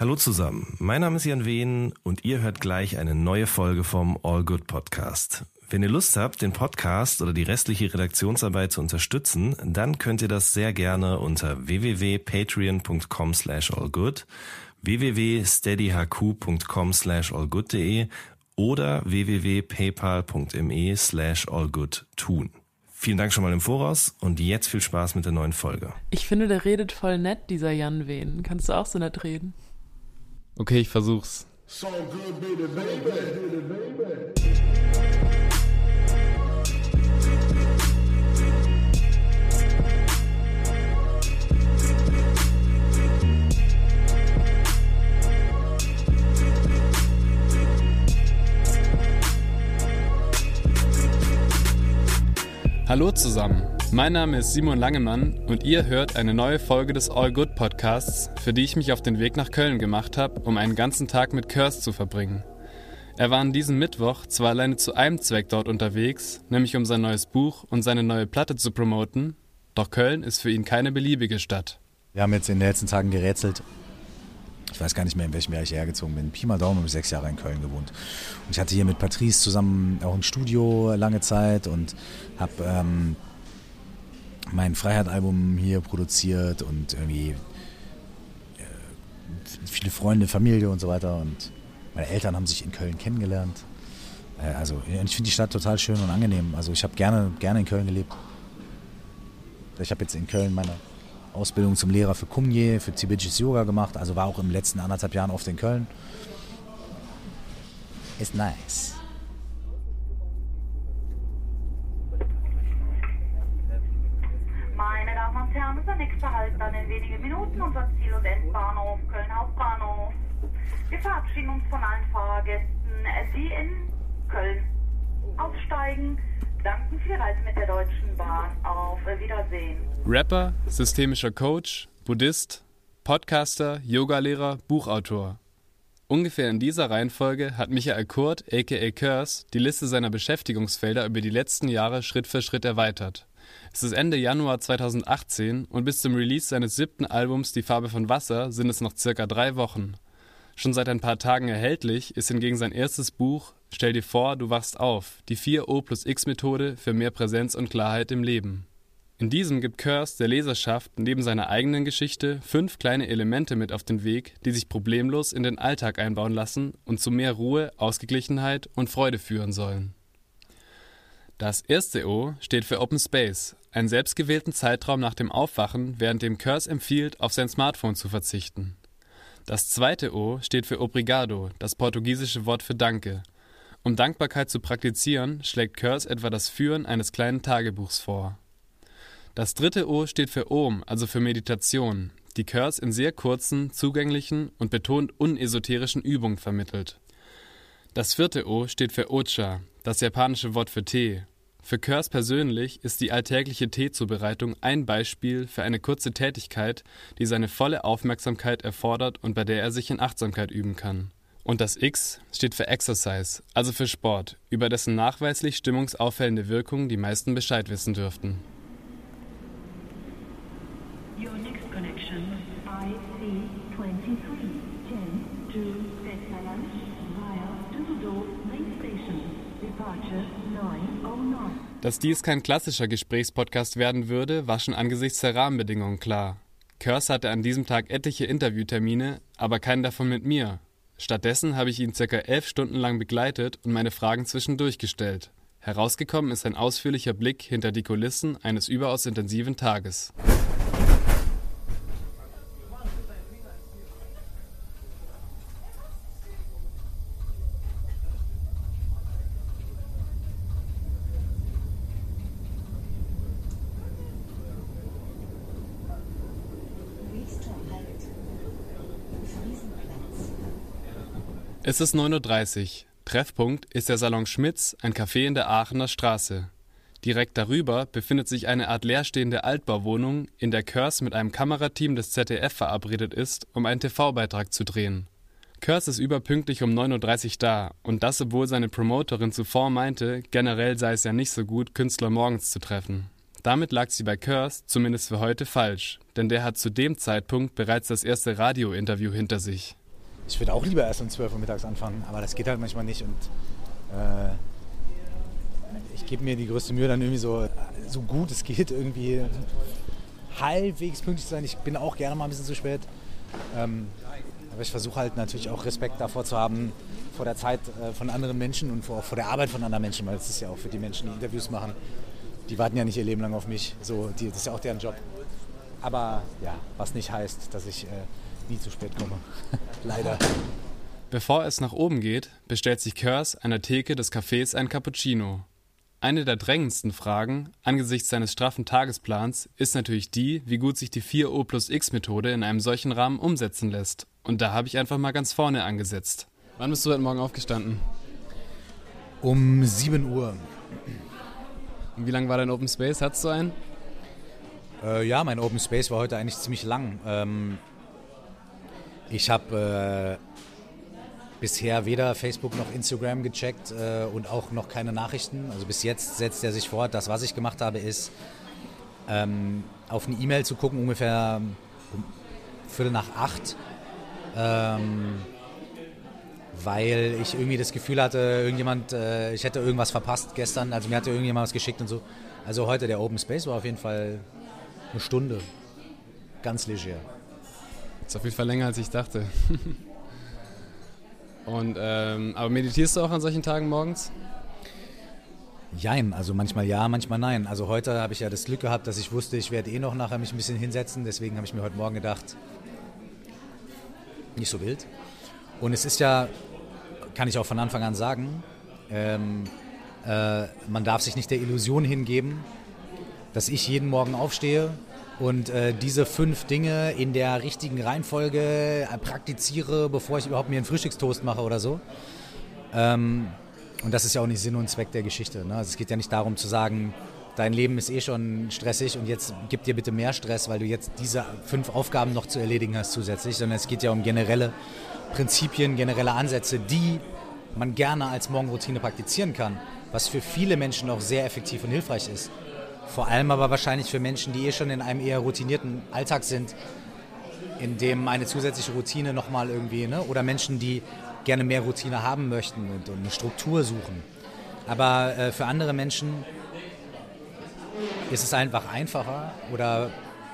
Hallo zusammen, mein Name ist Jan Wehn und ihr hört gleich eine neue Folge vom All Good Podcast. Wenn ihr Lust habt, den Podcast oder die restliche Redaktionsarbeit zu unterstützen, dann könnt ihr das sehr gerne unter www.patreon.com slash allgood, www.steadyhq.com slash allgood.de oder www.paypal.me slash allgood tun. Vielen Dank schon mal im Voraus und jetzt viel Spaß mit der neuen Folge. Ich finde, der redet voll nett, dieser Jan Wehn. Kannst du auch so nett reden? Okay, ich versuch's. So good, baby, baby. Hallo zusammen. Mein Name ist Simon Langemann und ihr hört eine neue Folge des All Good Podcasts, für die ich mich auf den Weg nach Köln gemacht habe, um einen ganzen Tag mit Curse zu verbringen. Er war an diesem Mittwoch zwar alleine zu einem Zweck dort unterwegs, nämlich um sein neues Buch und seine neue Platte zu promoten, doch Köln ist für ihn keine beliebige Stadt. Wir haben jetzt in den letzten Tagen gerätselt. Ich weiß gar nicht mehr, in welchem Jahr ich hergezogen bin. Pi mal Daumen habe ich sechs Jahre in Köln gewohnt. Und ich hatte hier mit Patrice zusammen auch ein Studio lange Zeit und habe ähm, mein Freiheit-Album hier produziert und irgendwie äh, viele Freunde, Familie und so weiter. Und meine Eltern haben sich in Köln kennengelernt. Äh, also ich finde die Stadt total schön und angenehm. Also ich habe gerne, gerne in Köln gelebt. Ich habe jetzt in Köln meine Ausbildung zum Lehrer für Kumye, für tibetisches Yoga gemacht. Also war auch im letzten anderthalb Jahren oft in Köln. Ist nice. Halt dann in wenigen Minuten unser Ziel- und Endbahnhof Köln Hauptbahnhof. Wir verabschieden uns von allen Fahrgästen, Sie in Köln aussteigen. Danken für die Reise mit der Deutschen Bahn. Auf Wiedersehen. Rapper, systemischer Coach, Buddhist, Podcaster, Yogalehrer, Buchautor. Ungefähr in dieser Reihenfolge hat Michael Kurt, aka Curse, die Liste seiner Beschäftigungsfelder über die letzten Jahre Schritt für Schritt erweitert. Es ist Ende Januar 2018 und bis zum Release seines siebten Albums Die Farbe von Wasser sind es noch circa drei Wochen. Schon seit ein paar Tagen erhältlich ist hingegen sein erstes Buch Stell dir vor, du wachst auf, die 4O plus X Methode für mehr Präsenz und Klarheit im Leben. In diesem gibt Curse der Leserschaft neben seiner eigenen Geschichte fünf kleine Elemente mit auf den Weg, die sich problemlos in den Alltag einbauen lassen und zu mehr Ruhe, Ausgeglichenheit und Freude führen sollen. Das erste O steht für Open Space, einen selbstgewählten Zeitraum nach dem Aufwachen, während dem Curse empfiehlt, auf sein Smartphone zu verzichten. Das zweite O steht für Obrigado, das portugiesische Wort für Danke. Um Dankbarkeit zu praktizieren, schlägt Curse etwa das Führen eines kleinen Tagebuchs vor. Das dritte O steht für Om, also für Meditation, die Curse in sehr kurzen, zugänglichen und betont unesoterischen Übungen vermittelt. Das vierte O steht für Ocha, das japanische Wort für Tee. Für Curse persönlich ist die alltägliche Teezubereitung ein Beispiel für eine kurze Tätigkeit, die seine volle Aufmerksamkeit erfordert und bei der er sich in Achtsamkeit üben kann. Und das X steht für Exercise, also für Sport, über dessen nachweislich stimmungsauffällende Wirkung die meisten Bescheid wissen dürften. Dass dies kein klassischer Gesprächspodcast werden würde, war schon angesichts der Rahmenbedingungen klar. Curse hatte an diesem Tag etliche Interviewtermine, aber keinen davon mit mir. Stattdessen habe ich ihn circa elf Stunden lang begleitet und meine Fragen zwischendurch gestellt. Herausgekommen ist ein ausführlicher Blick hinter die Kulissen eines überaus intensiven Tages. Es ist 9.30 Uhr. Treffpunkt ist der Salon Schmitz, ein Café in der Aachener Straße. Direkt darüber befindet sich eine Art leerstehende Altbauwohnung, in der Curse mit einem Kamerateam des ZDF verabredet ist, um einen TV-Beitrag zu drehen. Curse ist überpünktlich um 9.30 Uhr da, und das obwohl seine Promoterin zuvor meinte, generell sei es ja nicht so gut, Künstler morgens zu treffen. Damit lag sie bei Curse, zumindest für heute, falsch, denn der hat zu dem Zeitpunkt bereits das erste Radiointerview hinter sich. Ich würde auch lieber erst um 12 Uhr mittags anfangen, aber das geht halt manchmal nicht und äh, ich gebe mir die größte Mühe dann irgendwie so, so gut es geht, irgendwie halbwegs pünktlich zu sein. Ich bin auch gerne mal ein bisschen zu spät. Ähm, aber ich versuche halt natürlich auch Respekt davor zu haben, vor der Zeit äh, von anderen Menschen und vor, vor der Arbeit von anderen Menschen, weil es ist ja auch für die Menschen, die Interviews machen, die warten ja nicht ihr Leben lang auf mich. So, die, das ist ja auch deren Job. Aber ja, was nicht heißt, dass ich äh, nie zu spät komme. Leider. Bevor es nach oben geht, bestellt sich Kurs an der Theke des Cafés ein Cappuccino. Eine der drängendsten Fragen angesichts seines straffen Tagesplans ist natürlich die, wie gut sich die 4O plus X Methode in einem solchen Rahmen umsetzen lässt. Und da habe ich einfach mal ganz vorne angesetzt. Wann bist du heute Morgen aufgestanden? Um 7 Uhr. Und wie lang war dein Open Space? Hattest du einen? Äh, ja, mein Open Space war heute eigentlich ziemlich lang. Ähm, ich habe äh, bisher weder Facebook noch Instagram gecheckt äh, und auch noch keine Nachrichten. Also bis jetzt setzt er sich fort. Das, was ich gemacht habe, ist ähm, auf eine E-Mail zu gucken, ungefähr um Viertel nach acht. Ähm, weil ich irgendwie das Gefühl hatte, irgendjemand, äh, ich hätte irgendwas verpasst gestern. Also mir hatte irgendjemand was geschickt und so. Also heute der Open Space war auf jeden Fall eine Stunde. Ganz leger. Ist auf jeden Fall länger, als ich dachte. Und, ähm, aber meditierst du auch an solchen Tagen morgens? Jein, also manchmal ja, manchmal nein. Also heute habe ich ja das Glück gehabt, dass ich wusste, ich werde eh noch nachher mich ein bisschen hinsetzen. Deswegen habe ich mir heute Morgen gedacht, nicht so wild. Und es ist ja, kann ich auch von Anfang an sagen, ähm, äh, man darf sich nicht der Illusion hingeben, dass ich jeden Morgen aufstehe und äh, diese fünf Dinge in der richtigen Reihenfolge äh, praktiziere, bevor ich überhaupt mir einen Frühstückstoast mache oder so. Ähm, und das ist ja auch nicht Sinn und Zweck der Geschichte. Ne? Also es geht ja nicht darum zu sagen, dein Leben ist eh schon stressig und jetzt gib dir bitte mehr Stress, weil du jetzt diese fünf Aufgaben noch zu erledigen hast zusätzlich, sondern es geht ja um generelle Prinzipien, generelle Ansätze, die man gerne als Morgenroutine praktizieren kann, was für viele Menschen auch sehr effektiv und hilfreich ist. Vor allem aber wahrscheinlich für Menschen, die eh schon in einem eher routinierten Alltag sind, in dem eine zusätzliche Routine nochmal irgendwie, ne? oder Menschen, die gerne mehr Routine haben möchten und, und eine Struktur suchen. Aber äh, für andere Menschen ist es einfach einfacher oder,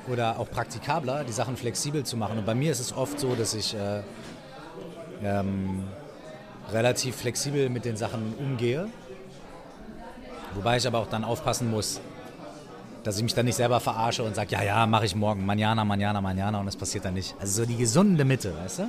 oder auch praktikabler, die Sachen flexibel zu machen. Und bei mir ist es oft so, dass ich äh, ähm, relativ flexibel mit den Sachen umgehe. Wobei ich aber auch dann aufpassen muss, dass ich mich dann nicht selber verarsche und sage, ja, ja, mache ich morgen, manjana, manjana, manjana und es passiert dann nicht. Also so die gesunde Mitte, weißt du?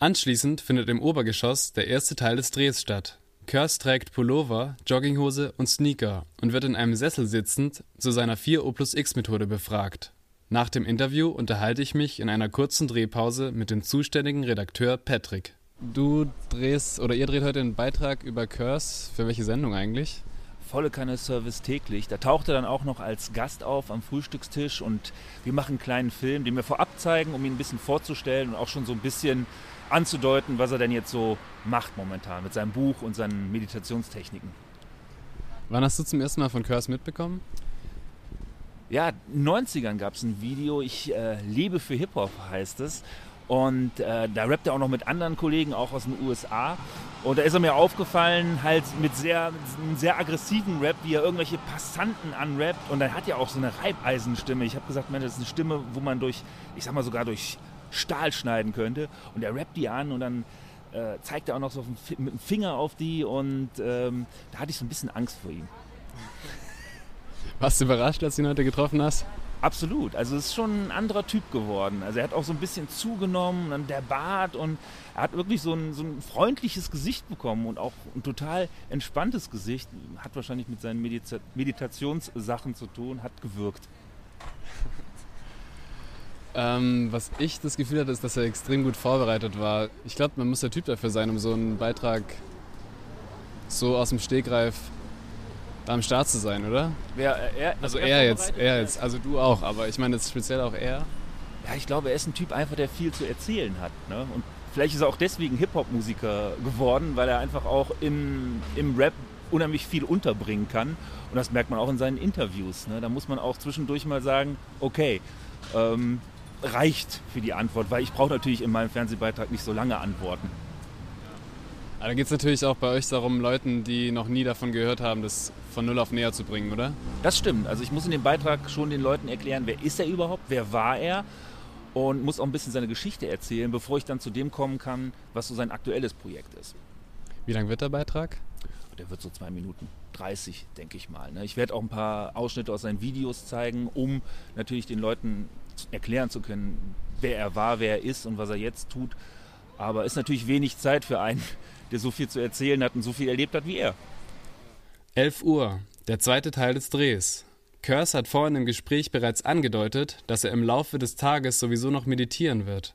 Anschließend findet im Obergeschoss der erste Teil des Drehs statt. Kurs trägt Pullover, Jogginghose und Sneaker und wird in einem Sessel sitzend zu seiner 4O plus X Methode befragt. Nach dem Interview unterhalte ich mich in einer kurzen Drehpause mit dem zuständigen Redakteur Patrick. Du drehst oder ihr dreht heute einen Beitrag über Kurs. Für welche Sendung eigentlich? Volle Kanne Service täglich. Da taucht er dann auch noch als Gast auf am Frühstückstisch und wir machen einen kleinen Film, den wir vorab zeigen, um ihn ein bisschen vorzustellen und auch schon so ein bisschen anzudeuten, was er denn jetzt so macht momentan mit seinem Buch und seinen Meditationstechniken. Wann hast du zum ersten Mal von Curse mitbekommen? Ja, in den 90ern gab es ein Video, ich äh, lebe für Hip-Hop heißt es. Und äh, da rappt er auch noch mit anderen Kollegen, auch aus den USA. Und da ist er mir aufgefallen, halt mit sehr, einem sehr aggressiven Rap, wie er irgendwelche Passanten anrappt. Und dann hat er auch so eine Reibeisenstimme. Ich habe gesagt, Mensch, das ist eine Stimme, wo man durch, ich sag mal sogar durch Stahl schneiden könnte. Und er rappt die an und dann äh, zeigt er auch noch so mit dem Finger auf die. Und ähm, da hatte ich so ein bisschen Angst vor ihm. Warst du überrascht, als du ihn heute getroffen hast? Absolut. Also es ist schon ein anderer Typ geworden. Also er hat auch so ein bisschen zugenommen, dann der Bart und er hat wirklich so ein, so ein freundliches Gesicht bekommen und auch ein total entspanntes Gesicht. Hat wahrscheinlich mit seinen Medita Meditationssachen zu tun, hat gewirkt. Ähm, was ich das Gefühl hatte, ist, dass er extrem gut vorbereitet war. Ich glaube, man muss der Typ dafür sein, um so einen Beitrag so aus dem Stegreif am Start zu sein, oder? Wer, er, also er, er jetzt, er jetzt, also du auch, aber ich meine jetzt speziell auch er. Ja, ich glaube, er ist ein Typ einfach, der viel zu erzählen hat. Ne? Und vielleicht ist er auch deswegen Hip-Hop-Musiker geworden, weil er einfach auch im, im Rap unheimlich viel unterbringen kann. Und das merkt man auch in seinen Interviews. Ne? Da muss man auch zwischendurch mal sagen, okay, ähm, reicht für die Antwort, weil ich brauche natürlich in meinem Fernsehbeitrag nicht so lange Antworten. Aber da geht es natürlich auch bei euch darum, Leuten, die noch nie davon gehört haben, das von Null auf näher zu bringen, oder? Das stimmt. Also ich muss in dem Beitrag schon den Leuten erklären, wer ist er überhaupt, wer war er und muss auch ein bisschen seine Geschichte erzählen, bevor ich dann zu dem kommen kann, was so sein aktuelles Projekt ist. Wie lang wird der Beitrag? Der wird so zwei Minuten 30, denke ich mal. ne? Ich werde auch ein paar Ausschnitte aus seinen Videos zeigen, um natürlich den Leuten erklären zu können, wer er war, wer er ist und was er jetzt tut. Aber ist natürlich wenig Zeit für einen, der so viel zu erzählen hat und so viel erlebt hat wie er. 11 Uhr, der zweite Teil des Drehs. Curse hat vorhin im Gespräch bereits angedeutet, dass er im Laufe des Tages sowieso noch meditieren wird.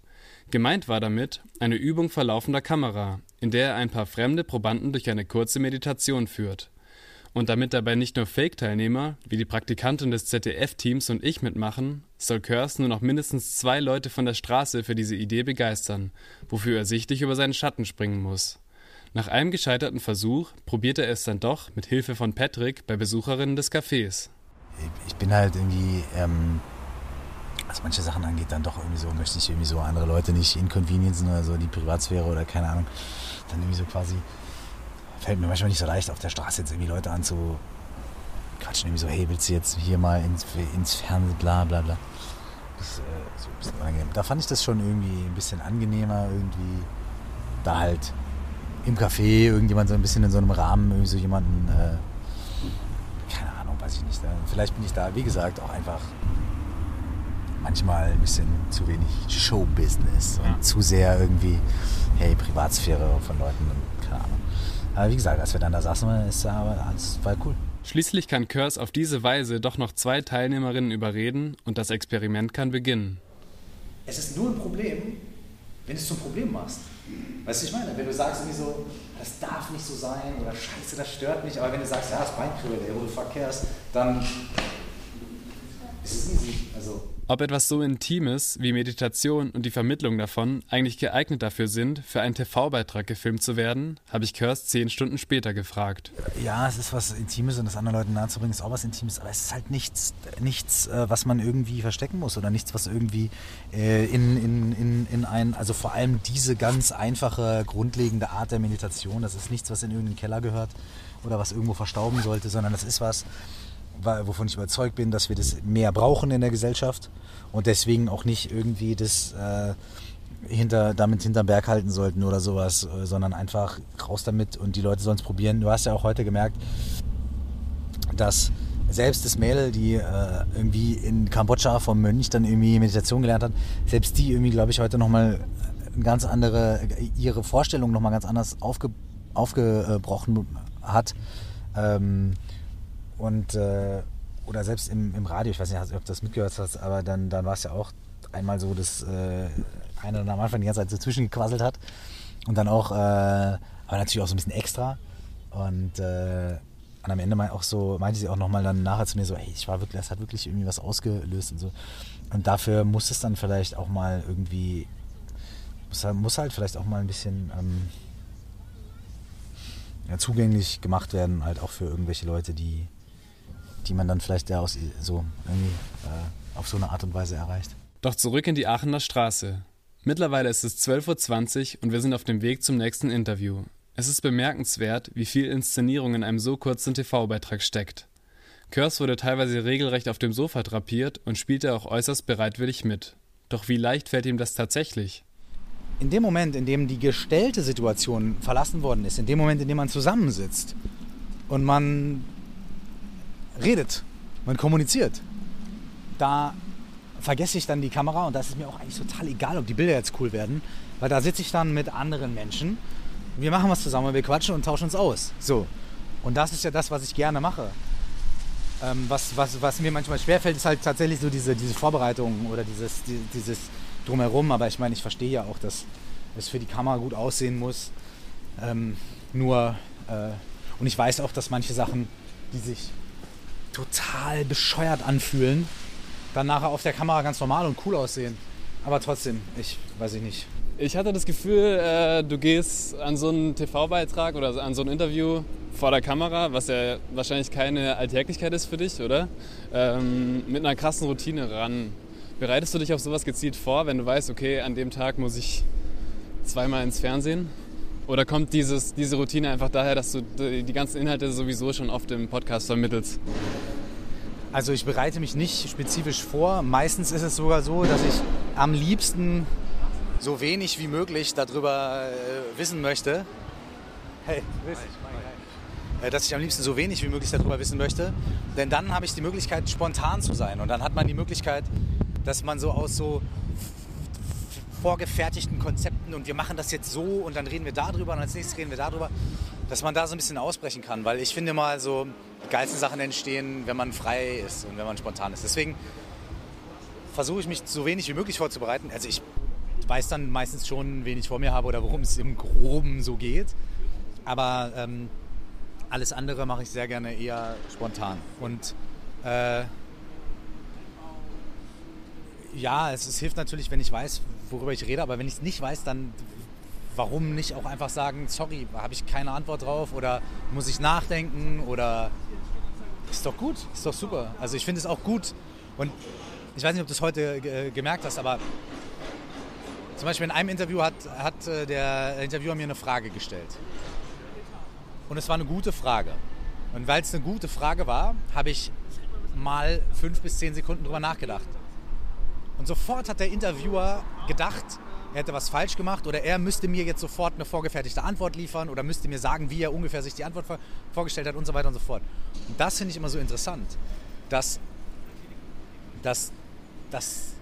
Gemeint war damit eine Übung vor laufender Kamera, in der er ein paar fremde Probanden durch eine kurze Meditation führt. Und damit dabei nicht nur Fake-Teilnehmer, wie die Praktikantin des ZDF-Teams und ich mitmachen, soll Curse nur noch mindestens zwei Leute von der Straße für diese Idee begeistern, wofür er sichtlich über seinen Schatten springen muss. Nach einem gescheiterten Versuch probiert er es dann doch mit Hilfe von Patrick bei Besucherinnen des Cafés. Ich- bin halt irgendwie, ähm, was manche Sachen angeht, dann doch irgendwie so, möchte ich irgendwie so andere Leute nicht inconveniencen oder so, die Privatsphäre oder keine Ahnung. Dann irgendwie so quasi, fällt mir manchmal nicht so leicht, auf der Straße jetzt irgendwie Leute anzu quatschen, irgendwie so, hey, willst du jetzt hier mal ins, ins Fernsehen, bla bla bla. Das äh, so ein bisschen unangenehm. Da fand ich das schon irgendwie ein bisschen angenehmer, irgendwie da halt im Café irgendjemand so ein bisschen in so einem Rahmen irgendwie so jemanden, äh, keine Ahnung, weiß ich nicht. Da, vielleicht bin ich da, wie gesagt, auch einfach manchmal ein bisschen zu wenig Showbusiness und Ja. zu sehr irgendwie, hey, Privatsphäre von Leuten und keine Ahnung. Aber wie gesagt, als wir dann da saßen, ist aber alles war cool. Schließlich kann Curse auf diese Weise doch noch zwei Teilnehmerinnen überreden und das Experiment kann beginnen. Es ist nur ein Problem, wenn du es zum Problem machst. Weißt du, ich meine, wenn du sagst irgendwie so, das darf nicht so sein oder scheiße, das stört mich, aber wenn du sagst, ja, das Beinkribbel, ey, wo du verkehrst, dann ist es easy. Also, Ob etwas so Intimes wie Meditation und die Vermittlung davon eigentlich geeignet dafür sind, für einen TV-Beitrag gefilmt zu werden, habe ich Curse zehn Stunden später gefragt. ja, es ist was Intimes und das anderen Leuten nahezubringen, ist auch was Intimes, aber es ist halt nichts, nichts äh, was man irgendwie verstecken muss oder nichts, was irgendwie äh, in, in, in, in ein, also vor allem diese ganz einfache, grundlegende Art der Meditation, das ist nichts, was in irgendeinen Keller gehört oder was irgendwo verstauben sollte, sondern das ist was, wa- wovon ich überzeugt bin, dass wir das mehr brauchen in der Gesellschaft und deswegen auch nicht irgendwie das äh, hinter, damit hinterm Berg halten sollten oder sowas, äh, sondern einfach raus damit und die Leute sollen es probieren. Du hast ja auch heute gemerkt, dass selbst das Mädel, die äh, irgendwie in Kambodscha vom Mönch dann irgendwie Meditation gelernt hat, selbst die irgendwie, glaube ich, heute nochmal ganz andere, ihre Vorstellung nochmal ganz anders aufge, aufgebrochen hat. Ähm, und äh, oder selbst im, im Radio, ich weiß nicht, ob du das mitgehört hast, aber dann, dann war es ja auch einmal so, dass äh, einer dann am Anfang die ganze Zeit dazwischen gequasselt hat und dann auch, äh, aber natürlich auch so ein bisschen extra und, äh, und am Ende mein, auch so, meinte sie auch nochmal dann nachher zu mir so, ey, ich war wirklich, das hat wirklich irgendwie was ausgelöst und so. Und dafür muss es dann vielleicht auch mal irgendwie, muss, halt- muss halt vielleicht auch mal ein bisschen ähm, ja, zugänglich gemacht werden, halt auch für irgendwelche Leute, die, die man dann vielleicht ja aus, so irgendwie äh, auf so eine Art und Weise erreicht. Doch zurück in die Aachener Straße. Mittlerweile ist es 12.20 Uhr und wir sind auf dem Weg zum nächsten Interview. Es ist bemerkenswert, wie viel Inszenierung in einem so kurzen TV-Beitrag steckt. Curse wurde teilweise regelrecht auf dem Sofa drapiert und spielte auch äußerst bereitwillig mit. Doch wie leicht fällt ihm das tatsächlich? in dem Moment, in dem die gestellte Situation verlassen worden ist, in dem Moment, in dem man zusammensitzt und man redet, man kommuniziert, da vergesse ich dann die Kamera und da ist mir auch eigentlich total egal, ob die Bilder jetzt cool werden, weil da sitze ich dann mit anderen Menschen, wir machen was zusammen, wir quatschen und tauschen uns aus. So. Und das ist ja das, was ich gerne mache. Ähm, was, was, was mir manchmal schwerfällt, ist halt tatsächlich so diese, diese Vorbereitung oder dieses, die, dieses Drumherum. Aber ich meine, ich verstehe ja auch, dass es für die Kamera gut aussehen muss. Ähm, nur, äh, und ich weiß auch, dass manche Sachen, die sich total bescheuert anfühlen, dann nachher auf der Kamera ganz normal und cool aussehen. Aber trotzdem, ich weiß ich nicht. Ich hatte das Gefühl, äh, du gehst an so einen TV-Beitrag oder an so ein Interview vor der Kamera, was ja wahrscheinlich keine Alltäglichkeit ist für dich, oder? Ähm, mit einer krassen Routine ran. Bereitest du dich auf sowas gezielt vor, wenn du weißt, okay, an dem Tag muss ich zweimal ins Fernsehen? Oder kommt dieses, diese Routine einfach daher, dass du die ganzen Inhalte sowieso schon oft im Podcast vermittelst? Also ich bereite mich nicht spezifisch vor. Meistens ist es sogar so, dass ich am liebsten so wenig wie möglich darüber äh, wissen möchte. Hey, äh, dass ich am liebsten so wenig wie möglich darüber wissen möchte. Denn dann habe ich die Möglichkeit, spontan zu sein. Und dann hat man die Möglichkeit, dass man so aus so vorgefertigten Konzepten und wir machen das jetzt so und dann reden wir darüber und als nächstes reden wir darüber, dass man da so ein bisschen ausbrechen kann. Weil ich finde mal so, die geilsten Sachen entstehen, wenn man frei ist und wenn man spontan ist. Deswegen versuche ich mich so wenig wie möglich vorzubereiten. Also ich weiß dann meistens schon, wen ich vor mir habe oder worum es im Groben so geht. Aber ähm, alles andere mache ich sehr gerne eher spontan. Und äh, ja, es, es, hilft natürlich, wenn ich weiß, worüber ich rede, aber wenn ich es nicht weiß, dann warum nicht auch einfach sagen, sorry, habe ich keine Antwort drauf oder muss ich nachdenken oder ist doch gut, ist doch super. Also ich finde es auch gut und ich weiß nicht, ob du es heute äh, gemerkt hast, aber zum Beispiel in einem Interview hat, hat äh, der Interviewer mir eine Frage gestellt. Und es war eine gute Frage. Und weil es eine gute Frage war, habe ich mal fünf bis zehn Sekunden drüber nachgedacht. Und sofort hat der Interviewer gedacht, er hätte was falsch gemacht oder er müsste mir jetzt sofort eine vorgefertigte Antwort liefern oder müsste mir sagen, wie er ungefähr sich die Antwort vorgestellt hat und so weiter und so fort. Und das finde ich immer so interessant, dass, dass, dass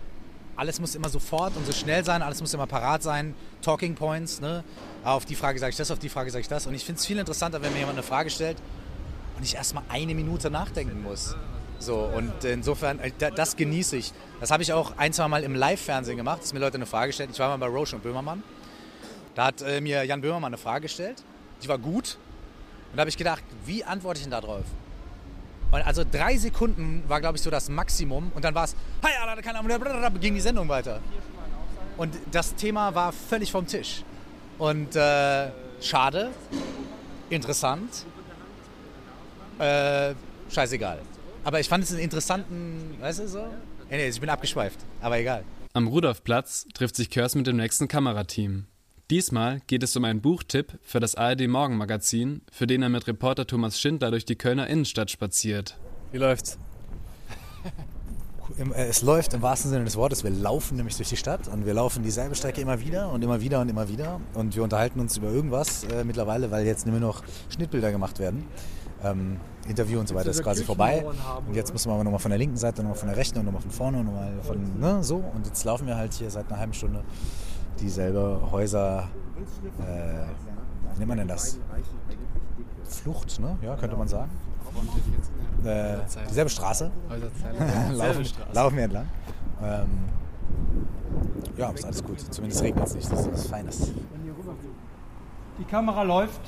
alles muss immer sofort und so schnell sein, alles muss immer parat sein, Talking Points, ne? auf die Frage sage ich das, auf die Frage sage ich das. Und ich finde es viel interessanter, wenn mir jemand eine Frage stellt und ich erstmal eine Minute nachdenken muss. So, und insofern, äh, das genieße ich. Das habe ich auch ein, zwei Mal im Live-Fernsehen gemacht, dass mir Leute eine Frage stellen. Ich war mal bei Roche und Böhmermann. Da hat äh, mir Jan Böhmermann eine Frage gestellt. Die war gut. Und da habe ich gedacht, wie antworte ich denn da drauf? Und also drei Sekunden war, glaube ich, so das Maximum. Und dann war es, hey, keine Ahnung, ging die Sendung weiter. Und das Thema war völlig vom Tisch. Und äh, schade, interessant, äh, scheißegal. Aber ich fand es einen interessanten, weißt du so? Nee, nee, ich bin abgeschweift, aber egal. Am Rudolfplatz trifft sich Körs mit dem nächsten Kamerateam. Diesmal geht es um einen Buchtipp für das ARD Morgenmagazin, für den er mit Reporter Thomas Schindler durch die Kölner Innenstadt spaziert. Wie läuft's? Äh, es läuft im wahrsten Sinne des Wortes. Wir laufen nämlich durch die Stadt und wir laufen dieselbe Strecke immer wieder und immer wieder und immer wieder. Und wir unterhalten uns über irgendwas äh, mittlerweile, weil jetzt nur noch Schnittbilder gemacht werden. Ähm, Interview und so weiter ist quasi vorbei. Und jetzt müssen wir aber nochmal von der linken Seite, nochmal von der rechten und nochmal von vorne und nochmal von ne, so. Und jetzt laufen wir halt hier seit einer halben Stunde dieselbe Häuser. Äh, wie nennt man denn das? Flucht, ne? Ja, könnte man sagen. Äh, dieselbe Straße. laufen, laufen wir entlang. Ähm, ja, ist alles gut. Zumindest regnet es nicht. Das ist was Feines. Die Kamera läuft.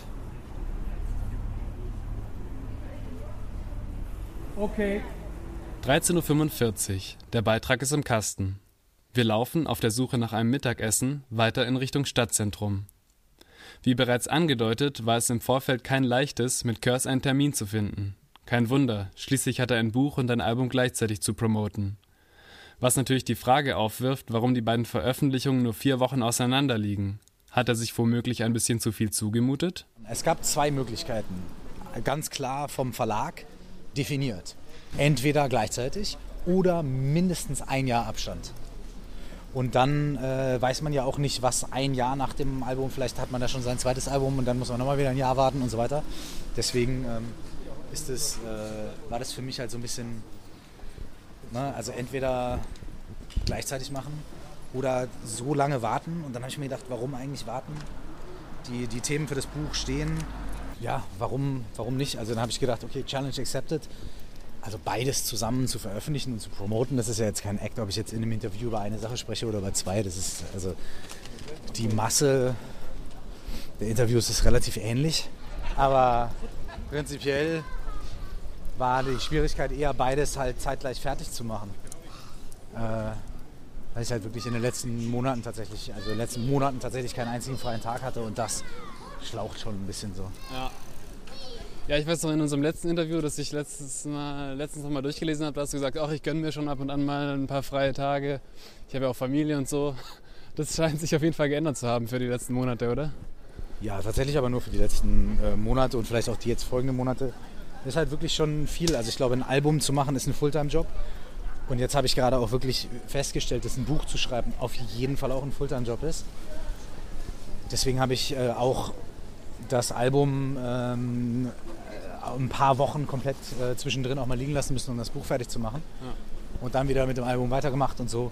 Okay. 13.45 Uhr. Der Beitrag ist im Kasten. Wir laufen auf der Suche nach einem Mittagessen weiter in Richtung Stadtzentrum. Wie bereits angedeutet, war es im Vorfeld kein leichtes, mit Curse einen Termin zu finden. Kein Wunder, schließlich hat er ein Buch und ein Album gleichzeitig zu promoten. Was natürlich die Frage aufwirft, warum die beiden Veröffentlichungen nur vier Wochen auseinander liegen. Hat er sich womöglich ein bisschen zu viel zugemutet? Es gab zwei Möglichkeiten. Ganz klar vom Verlag definiert. Entweder gleichzeitig oder mindestens ein Jahr Abstand. Und dann äh, weiß man ja auch nicht, was ein Jahr nach dem Album, vielleicht hat man da schon sein zweites Album und dann muss man nochmal wieder ein Jahr warten und so weiter. Deswegen ähm, ist es, äh, war das für mich halt so ein bisschen, ne, also entweder gleichzeitig machen oder so lange warten. Und dann habe ich mir gedacht, warum eigentlich warten? Die, die Themen für das Buch stehen. Ja, warum, warum nicht? Also dann habe ich gedacht, okay, Challenge accepted also beides zusammen zu veröffentlichen und zu promoten, das ist ja jetzt kein Act, ob ich jetzt in einem Interview über eine Sache spreche oder über zwei. Das ist also die Masse der Interviews ist relativ ähnlich, aber prinzipiell war die Schwierigkeit eher beides halt zeitgleich fertig zu machen. Äh, weil ich halt wirklich in den letzten Monaten tatsächlich, also in den letzten Monaten tatsächlich keinen einzigen freien Tag hatte und das schlaucht schon ein bisschen so. Ja. Ja, ich weiß noch in unserem letzten Interview, das ich letztes mal, letztens noch mal durchgelesen habe, da hast du gesagt, ach, ich gönne mir schon ab und an mal ein paar freie Tage. Ich habe ja auch Familie und so. Das scheint sich auf jeden Fall geändert zu haben für die letzten Monate, oder? Ja, tatsächlich aber nur für die letzten äh, Monate und vielleicht auch die jetzt folgenden Monate. Das ist halt wirklich schon viel. Also ich glaube, ein Album zu machen ist ein Fulltime-Job. Und jetzt habe ich gerade auch wirklich festgestellt, dass ein Buch zu schreiben auf jeden Fall auch ein Fulltime-Job ist. Deswegen habe ich äh, auch das Album ähm, äh, ein paar Wochen komplett äh, zwischendrin auch mal liegen lassen müssen, um das Buch fertig zu machen. Ja. Und dann wieder mit dem Album weitergemacht und so.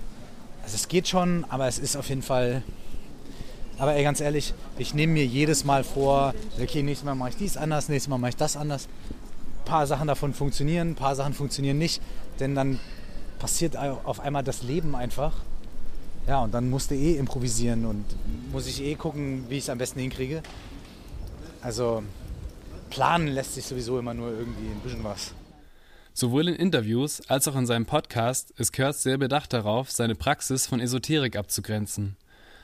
Also es geht schon, aber es ist auf jeden Fall. Aber ey, ganz ehrlich, ich nehme mir jedes Mal vor, okay, nächstes Mal mache ich dies anders, nächstes Mal mache ich das anders. Ein paar Sachen davon funktionieren, ein paar Sachen funktionieren nicht, denn dann passiert auf einmal das Leben einfach. Ja, und dann musste eh improvisieren und muss ich eh gucken, wie ich es am besten hinkriege. Also planen lässt sich sowieso immer nur irgendwie ein bisschen was. Sowohl in Interviews als auch in seinem Podcast ist Kurtz sehr bedacht darauf, seine Praxis von Esoterik abzugrenzen.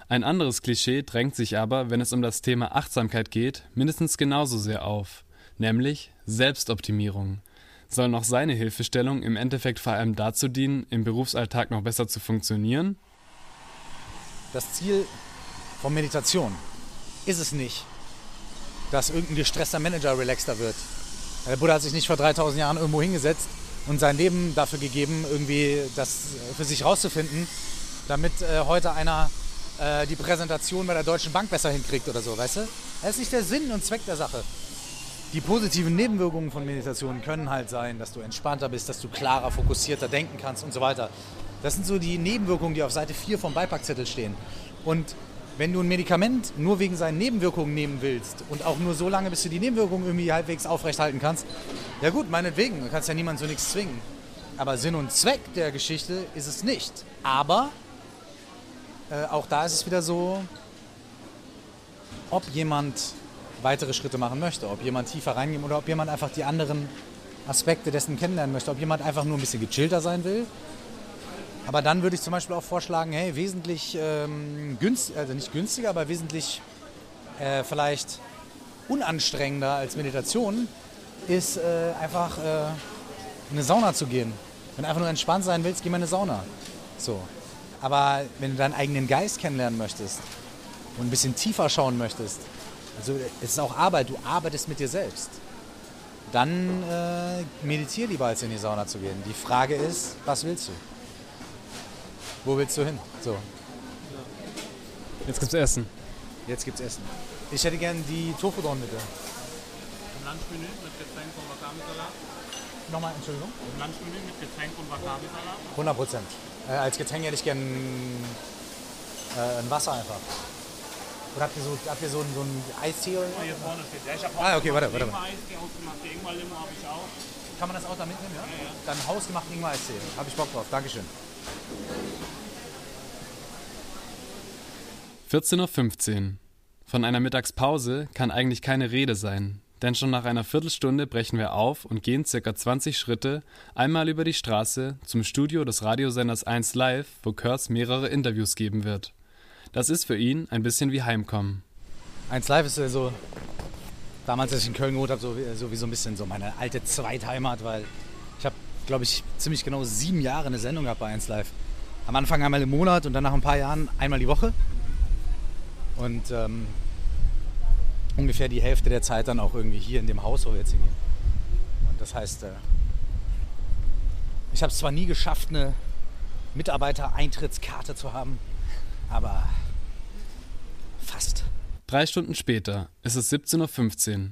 Ein anderes Klischee drängt sich aber, wenn es um das Thema Achtsamkeit geht, mindestens genauso sehr auf, nämlich Selbstoptimierung. Soll noch seine Hilfestellung im Endeffekt vor allem dazu dienen, im Berufsalltag noch besser zu funktionieren? Das Ziel von Meditation ist es nicht, dass irgendein gestresster Manager relaxter wird. Der Buddha hat sich nicht vor 3000 Jahren irgendwo hingesetzt und sein Leben dafür gegeben, irgendwie das für sich rauszufinden, damit äh, heute einer äh, die Präsentation bei der Deutschen Bank besser hinkriegt oder so, weißt du? Das ist nicht der Sinn und Zweck der Sache. Die positiven Nebenwirkungen von Meditation können halt sein, dass du entspannter bist, dass du klarer, fokussierter denken kannst und so weiter. Das sind so die Nebenwirkungen, die auf Seite 4 vom Beipackzettel stehen. Und wenn du ein Medikament nur wegen seinen Nebenwirkungen nehmen willst und auch nur so lange, bis du die Nebenwirkungen irgendwie halbwegs aufrechthalten kannst, ja gut, meinetwegen, du kannst ja niemand zu nichts zwingen. Aber Sinn und Zweck der Geschichte ist es nicht. Aber äh, auch da ist es wieder so, ob jemand weitere Schritte machen möchte, ob jemand tiefer reingehen oder ob jemand einfach die anderen Aspekte dessen kennenlernen möchte, ob jemand einfach nur ein bisschen gechillter sein will aber dann würde ich zum Beispiel auch vorschlagen, hey, wesentlich ähm, günstiger, also nicht günstiger, aber wesentlich äh, vielleicht unanstrengender als Meditation ist äh, einfach äh, in eine Sauna zu gehen. Wenn du einfach nur entspannt sein willst, geh mal in eine Sauna. So. Aber wenn du deinen eigenen Geist kennenlernen möchtest und ein bisschen tiefer schauen möchtest, also es ist auch Arbeit, du arbeitest mit dir selbst, dann äh, meditier lieber als in die Sauna zu gehen. Die Frage ist, was willst du? Wo willst du hin? So. Jetzt gibt's Essen. Jetzt gibt's Essen. Ich hätte gern die Tofu-Don bitte. Im Lunchmenü mit Getränk und Wakami-Salat. Nochmal, Entschuldigung? Im Lunchmenü mit Getränk und Wakami-Salat. 100 Prozent. Äh, als Getränk hätte ich gern äh, ein Wasser einfach. Oder habt ihr so, habt ihr so, einen, so einen Eistee oder Hier vorne steht. Ja, ich habe Ah, okay, warte, warte. Ingwer-Eistee ausgemacht. Die Ingwer-Limo habe ich auch. Kann man das auch da mitnehmen, ja? Dann hausgemachten Ingwer-Eistee. Hab ich Bock drauf. Dankeschön. 14.15 Uhr. Von einer Mittagspause kann eigentlich keine Rede sein, denn schon nach einer Viertelstunde brechen wir auf und gehen circa 20 Schritte einmal über die Straße zum Studio des Radiosenders 1 Live, wo Kurtz mehrere Interviews geben wird. Das ist für ihn ein bisschen wie Heimkommen. 1 Live ist so, damals, als ich in Köln gewohnt habe, so, so wie so ein bisschen so meine alte Zweitheimat, weil ich habe, glaube ich, ziemlich genau sieben Jahre eine Sendung gehabt bei 1 Live. Am Anfang einmal im Monat und dann nach ein paar Jahren einmal die Woche. Und ähm, ungefähr die Hälfte der Zeit dann auch irgendwie hier in dem Haus, wo wir jetzt hingehen. Und das heißt, äh, ich habe es zwar nie geschafft, eine Mitarbeitereintrittskarte zu haben, aber fast. Drei Stunden später ist es 17.15 Uhr.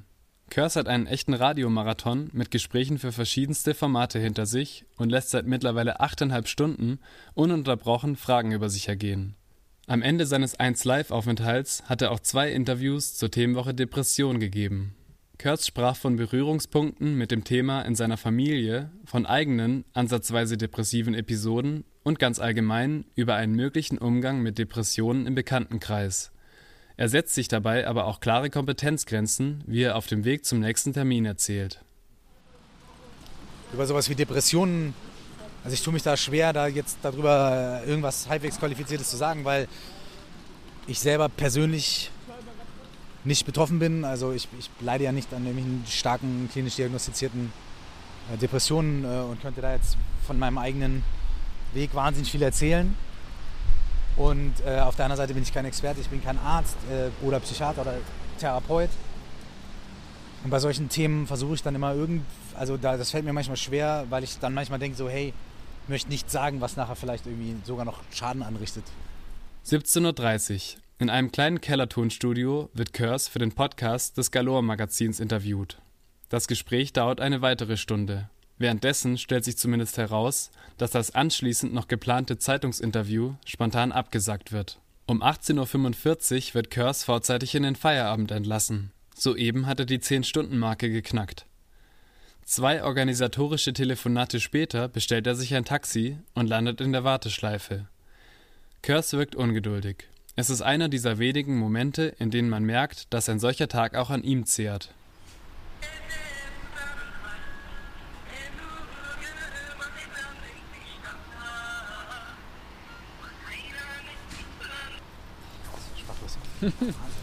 Curse hat einen echten Radiomarathon mit Gesprächen für verschiedenste Formate hinter sich und lässt seit mittlerweile achteinhalb Stunden ununterbrochen Fragen über sich ergehen. Am Ende seines 1 Live-Aufenthalts hat er auch zwei Interviews zur Themenwoche Depression gegeben. Kurtz sprach von Berührungspunkten mit dem Thema in seiner Familie, von eigenen, ansatzweise depressiven Episoden und ganz allgemein über einen möglichen Umgang mit Depressionen im Bekanntenkreis. Er setzt sich dabei aber auch klare Kompetenzgrenzen, wie er auf dem Weg zum nächsten Termin erzählt. über sowas wie Depressionen, also ich tue mich da schwer, da jetzt darüber äh, irgendwas halbwegs Qualifiziertes zu sagen, weil ich selber persönlich nicht betroffen bin. Also ich, ich leide ja nicht an irgendwelchen starken klinisch diagnostizierten äh, Depressionen äh, und könnte da jetzt von meinem eigenen Weg wahnsinnig viel erzählen. Und auf der anderen Seite bin ich kein Experte, ich bin kein Arzt oder Psychiater oder Therapeut. Und bei solchen Themen versuche ich dann immer irgend, also da, das fällt mir manchmal schwer, weil ich dann manchmal denke so, hey, möchte nicht sagen, was nachher vielleicht irgendwie sogar noch Schaden anrichtet. 17.30 Uhr. In einem kleinen Kellertonstudio wird Curse für den Podcast des Galore-Magazins interviewt. Das Gespräch dauert eine weitere Stunde. Währenddessen stellt sich zumindest heraus, dass das anschließend noch geplante Zeitungsinterview spontan abgesagt wird. Um 18.45 Uhr wird Curse vorzeitig in den Feierabend entlassen. Soeben hat er die 10-Stunden-Marke geknackt. Zwei organisatorische Telefonate später bestellt er sich ein Taxi und landet in der Warteschleife. Curse wirkt ungeduldig. Es ist einer dieser wenigen Momente, in denen man merkt, dass ein solcher Tag auch an ihm zehrt.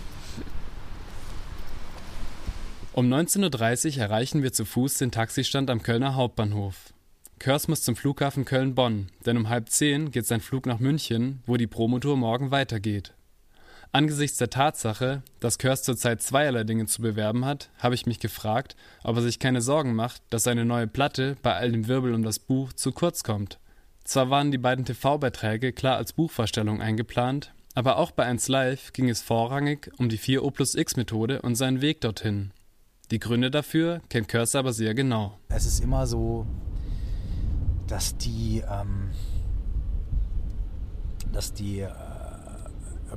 Um 19.30 Uhr erreichen wir zu Fuß den Taxistand am Kölner Hauptbahnhof. Körs muss zum Flughafen Köln-Bonn, denn um halb zehn geht sein Flug nach München, wo die Promotour morgen weitergeht. Angesichts der Tatsache, dass Körs zurzeit zweierlei Dinge zu bewerben hat, habe ich mich gefragt, ob er sich keine Sorgen macht, dass seine neue Platte bei all dem Wirbel um das Buch zu kurz kommt. Zwar waren die beiden TV-Beiträge klar als Buchvorstellung eingeplant, aber auch bei 1 Live ging es vorrangig um die 4O plus X Methode und seinen Weg dorthin. Die Gründe dafür kennt Cursor aber sehr genau. Es ist immer so, dass die, ähm, dass die äh,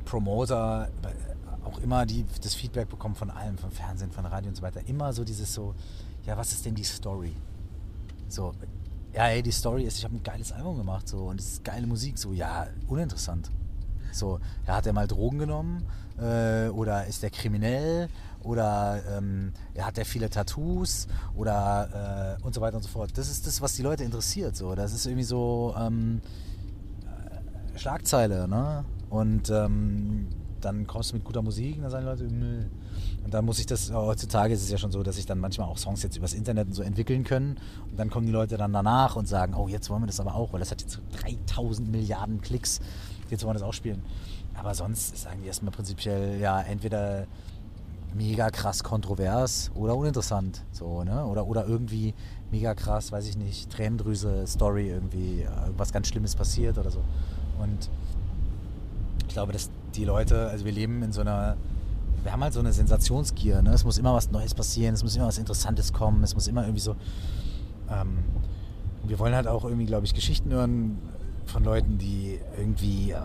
Promoter auch immer die, das Feedback bekommen von allem, vom Fernsehen, von Radio und so weiter. Immer so dieses so, ja, was ist denn die Story? So, ja, hey, die Story ist, ich habe ein geiles Album gemacht so und es ist geile Musik. So, ja, uninteressant. So, ja, hat er mal Drogen genommen äh, oder ist er kriminell oder ähm, hat er viele Tattoos oder äh, und so weiter und so fort. Das ist das, was die Leute interessiert. So, das ist irgendwie so ähm, äh, Schlagzeile, ne? Und ähm, dann kommst du mit guter Musik und dann sagen die Leute, Nö. Und dann muss ich das, heutzutage ist es ja schon so, dass sich dann manchmal auch Songs jetzt übers Internet so entwickeln können. Und dann kommen die Leute dann danach und sagen, oh, jetzt wollen wir das aber auch, weil das hat jetzt 3000 Milliarden Klicks jetzt wollen wir das auch spielen. Aber sonst sagen die erstmal prinzipiell, ja, entweder mega krass kontrovers oder uninteressant. So, ne? Oder, oder irgendwie mega krass, weiß ich nicht, Tränendrüse, Story, irgendwie irgendwas ganz Schlimmes passiert oder so. Und ich glaube, dass die Leute, also wir leben in so einer, wir haben halt so eine Sensationsgier, ne? Es muss immer was Neues passieren, es muss immer was Interessantes kommen, es muss immer irgendwie so. Ähm, wir wollen halt auch irgendwie, glaube ich, Geschichten hören, von Leuten, die irgendwie,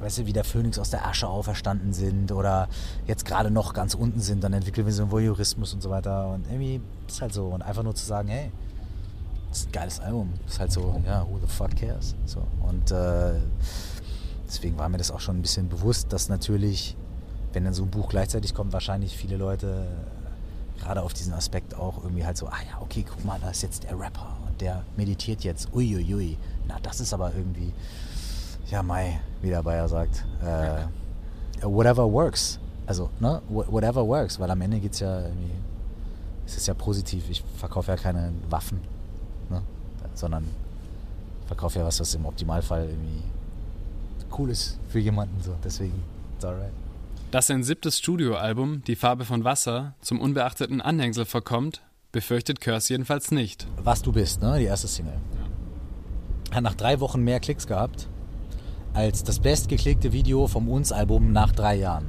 weißt du, wie der Phönix aus der Asche auferstanden sind oder jetzt gerade noch ganz unten sind, dann entwickeln wir so einen Voyeurismus und so weiter. Und irgendwie ist halt so. Und einfach nur zu sagen, hey, das ist ein geiles Album. Ist halt so, ja, who the fuck cares? So. Und äh, deswegen war mir das auch schon ein bisschen bewusst, dass natürlich, wenn dann so ein Buch gleichzeitig kommt, wahrscheinlich viele Leute gerade auf diesen Aspekt auch irgendwie halt so, ah ja, okay, guck mal, da ist jetzt der Rapper und der meditiert jetzt, uiuiui. Ui, ui na, das ist aber irgendwie, ja, Mai, wie der Bayer sagt, äh, whatever works. Also, ne, whatever works, weil am Ende geht es ja irgendwie, es ist ja positiv. Ich verkaufe ja keine Waffen, ne, sondern verkaufe ja was, was im Optimalfall irgendwie cool ist für jemanden, so. Deswegen, it's alright. Dass sein siebtes Studioalbum, Die Farbe von Wasser, zum unbeachteten Anhängsel verkommt, befürchtet Curse jedenfalls nicht. Was du bist, ne? Die erste Single hat nach drei Wochen mehr Klicks gehabt als das bestgeklickte Video vom Uns-Album nach drei Jahren.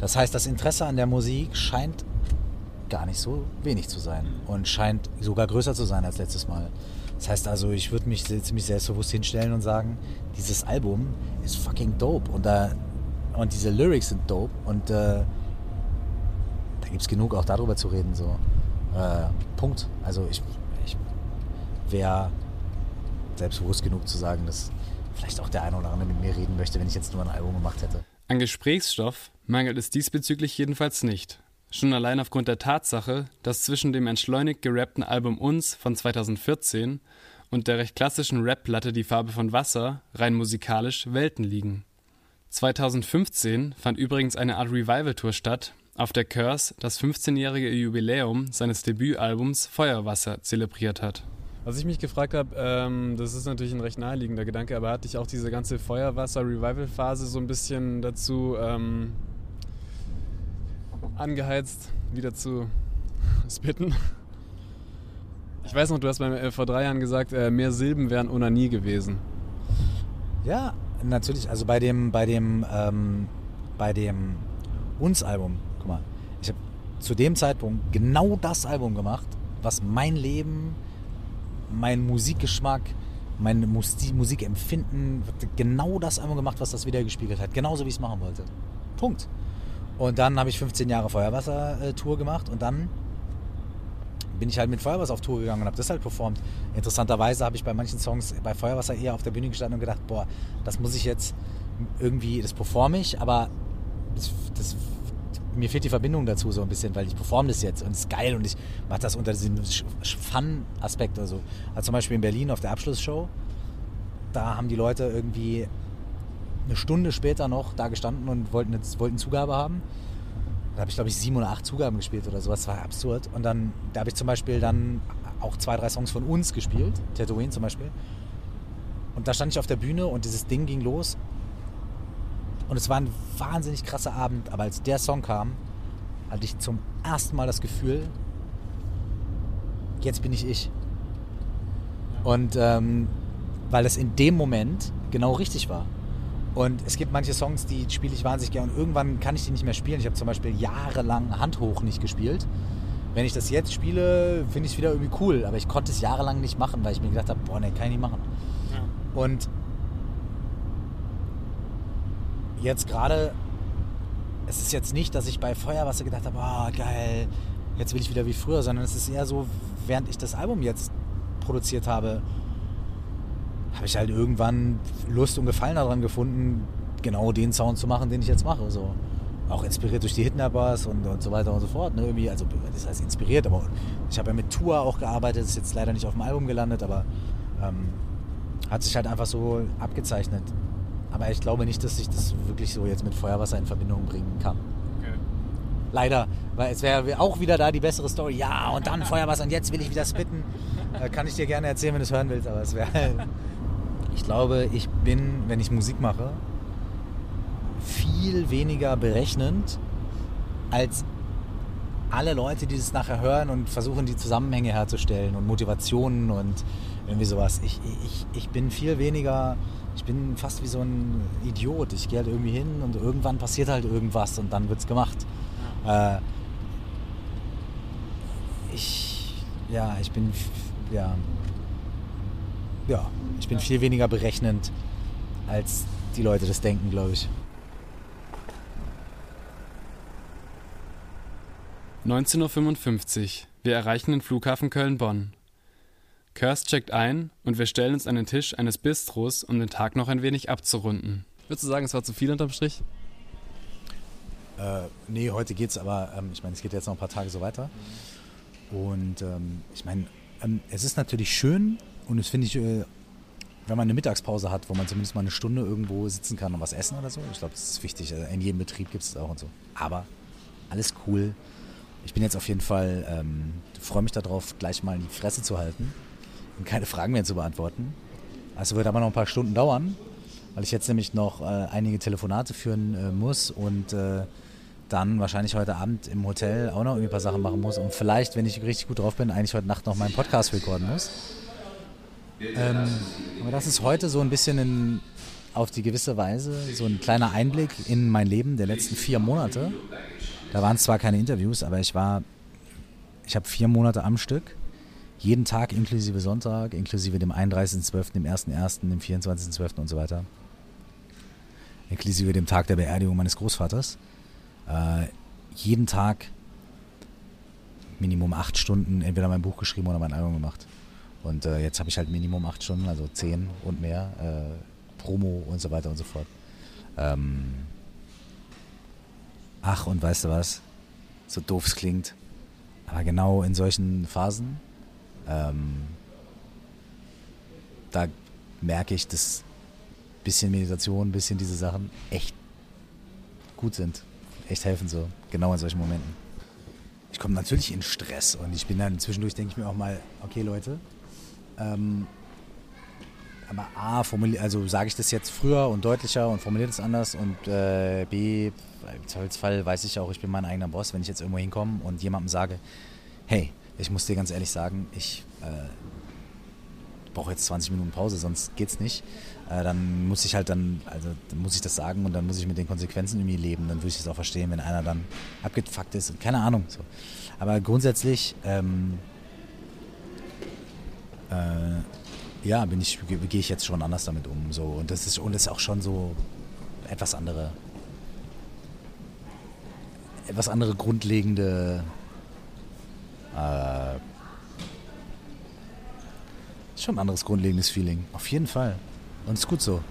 Das heißt, das Interesse an der Musik scheint gar nicht so wenig zu sein und scheint sogar größer zu sein als letztes Mal. Das heißt also, ich würde mich ziemlich selbstbewusst hinstellen und sagen, dieses Album ist fucking dope und, da, und diese Lyrics sind dope und äh, da gibt es genug auch darüber zu reden. So. Äh, Punkt. Also ich, ich wäre selbstbewusst genug zu sagen, dass vielleicht auch der eine oder andere mit mir reden möchte, wenn ich jetzt nur ein Album gemacht hätte. An Gesprächsstoff mangelt es diesbezüglich jedenfalls nicht. Schon allein aufgrund der Tatsache, dass zwischen dem entschleunigt gerappten Album Uns von 2014 und der recht klassischen Rap-Platte Die Farbe von Wasser rein musikalisch Welten liegen. 2015 fand übrigens eine Art Revival-Tour statt, auf der Curse das 15-jährige Jubiläum seines Debütalbums Feuerwasser zelebriert hat. Was ich mich gefragt habe, ähm, das ist natürlich ein recht naheliegender Gedanke, aber hatte ich auch diese ganze Feuerwasser-Revival-Phase so ein bisschen dazu ähm, angeheizt, wieder zu spitten? Ich weiß noch, du hast bei, äh, vor drei Jahren gesagt, äh, mehr Silben wären Onanie gewesen. Ja, natürlich. Also bei dem, bei dem, ähm, bei dem Uns-Album, guck mal, ich habe zu dem Zeitpunkt genau das Album gemacht, was mein Leben, mein Musikgeschmack, mein Mus- Musikempfinden, genau das Album gemacht, was das wieder gespiegelt hat. Genauso wie ich es machen wollte. Punkt. Und dann habe ich 15 Jahre Feuerwasser-Tour gemacht und dann bin ich halt mit Feuerwasser auf Tour gegangen und habe das halt performt. Interessanterweise habe ich bei manchen Songs bei Feuerwasser eher auf der Bühne gestanden und gedacht, boah, das muss ich jetzt irgendwie, das performe ich, aber das, das, mir fehlt die Verbindung dazu so ein bisschen, weil ich performe das jetzt und es ist geil und ich mache das unter diesem Fun-Aspekt oder so. Also zum Beispiel in Berlin auf der Abschlussshow, da haben die Leute irgendwie eine Stunde später noch da gestanden und wollten, wollten Zugabe haben. Da habe ich, glaube ich, sieben oder acht Zugaben gespielt oder sowas. Das war absurd. Und dann, da habe ich zum Beispiel dann auch zwei, drei Songs von uns gespielt. Tatooine zum Beispiel. Und da stand ich auf der Bühne und dieses Ding ging los. Und es war ein wahnsinnig krasser Abend. Aber als der Song kam, hatte ich zum ersten Mal das Gefühl, jetzt bin ich ich. Und ähm, weil es in dem Moment genau richtig war. Und es gibt manche Songs, die spiele ich wahnsinnig gerne. Und irgendwann kann ich die nicht mehr spielen. Ich habe zum Beispiel jahrelang Hand hoch nicht gespielt. Wenn ich das jetzt spiele, finde ich es wieder irgendwie cool. Aber ich konnte es jahrelang nicht machen, weil ich mir gedacht habe, boah, ne, kann ich nicht machen. Ja. Und jetzt gerade, es ist jetzt nicht, dass ich bei Feuerwasser gedacht habe, oh, geil, jetzt will ich wieder wie früher, sondern es ist eher so, während ich das Album jetzt produziert habe, habe ich halt irgendwann Lust und Gefallen daran gefunden, genau den Sound zu machen, den ich jetzt mache. So. Auch inspiriert durch die Hitnappers und, und so weiter und so fort. Ne? Irgendwie, also das heißt inspiriert, aber ich habe ja mit Tour auch gearbeitet, ist jetzt leider nicht auf dem Album gelandet, aber ähm, hat sich halt einfach so abgezeichnet. Aber ich glaube nicht, dass ich das wirklich so jetzt mit Feuerwasser in Verbindung bringen kann. Okay. Leider, weil es wäre auch wieder da die bessere Story. Ja, und dann Feuerwasser und jetzt will ich wieder spitten. Kann ich dir gerne erzählen, wenn du es hören willst, aber es wäre ich glaube, ich bin, wenn ich Musik mache, viel weniger berechnend als alle Leute, die das nachher hören und versuchen, die Zusammenhänge herzustellen und Motivationen und irgendwie sowas. Ich, ich, ich bin viel weniger, ich bin fast wie so ein Idiot. Ich gehe halt irgendwie hin und irgendwann passiert halt irgendwas und dann wird es gemacht. Äh, ich, ja, ich bin, ja, ja, ich bin viel weniger berechnend, als die Leute das denken, glaube ich. 19.55 Uhr. Wir erreichen den Flughafen Köln-Bonn. Curse checkt ein und wir stellen uns an den Tisch eines Bistros, um den Tag noch ein wenig abzurunden. Würdest du sagen, es war zu viel unterm Strich? Äh, nee, heute geht's, aber ähm, ich meine, es geht jetzt noch ein paar Tage so weiter. Und ähm, ich meine, ähm, es ist natürlich schön, und das finde ich, äh, wenn man eine Mittagspause hat, wo man zumindest mal eine Stunde irgendwo sitzen kann und was essen oder so, ich glaube, das ist wichtig. Also in jedem Betrieb gibt es das auch und so. Aber alles cool. Ich bin jetzt auf jeden Fall, ähm, freue mich darauf, gleich mal in die Fresse zu halten und keine Fragen mehr zu beantworten. Also wird aber noch ein paar Stunden dauern, weil ich jetzt nämlich noch äh, einige Telefonate führen äh, muss und äh, dann wahrscheinlich heute Abend im Hotel auch noch irgendwie ein paar Sachen machen muss und vielleicht, wenn ich richtig gut drauf bin, eigentlich heute Nacht noch meinen Podcast recorden muss. Ähm, aber das ist heute so ein bisschen in, auf die gewisse Weise so ein kleiner Einblick in mein Leben der letzten vier Monate. Da waren zwar keine Interviews, aber ich war, ich habe vier Monate am Stück, jeden Tag inklusive Sonntag, inklusive dem 31.12., dem 1.1., dem 24.12. und so weiter. Inklusive dem Tag der Beerdigung meines Großvaters. Äh, jeden Tag Minimum acht Stunden entweder mein Buch geschrieben oder mein Album gemacht. Und äh, jetzt habe ich halt Minimum acht Stunden, also zehn und mehr, äh, Promo und so weiter und so fort. Ähm ach, und weißt du was? So doof es klingt. Aber genau in solchen Phasen, ähm, da merke ich, dass bisschen Meditation, bisschen diese Sachen echt gut sind. echt helfen, so genau in solchen Momenten. Ich komme natürlich in Stress und ich bin dann zwischendurch, denke ich mir auch mal, okay Leute, ähm, aber A, also sage ich das jetzt früher und deutlicher und formuliere das anders und äh, B, im Zweifelsfall weiß ich auch, ich bin mein eigener Boss, wenn ich jetzt irgendwo hinkomme und jemandem sage, hey, ich muss dir ganz ehrlich sagen, ich äh, brauche jetzt 20 Minuten Pause, sonst geht's nicht. Äh, dann muss ich halt dann, also dann muss ich das sagen und dann muss ich mit den Konsequenzen irgendwie leben. Dann würde ich das auch verstehen, wenn einer dann abgefuckt ist und keine Ahnung. So. Aber grundsätzlich, ähm, äh, ja, bin ich, gehe ich jetzt schon anders damit um. So. Und das ist, und das ist auch schon so etwas andere, etwas andere grundlegende äh, schon ein anderes grundlegendes Feeling. Auf jeden Fall. Und ist gut so.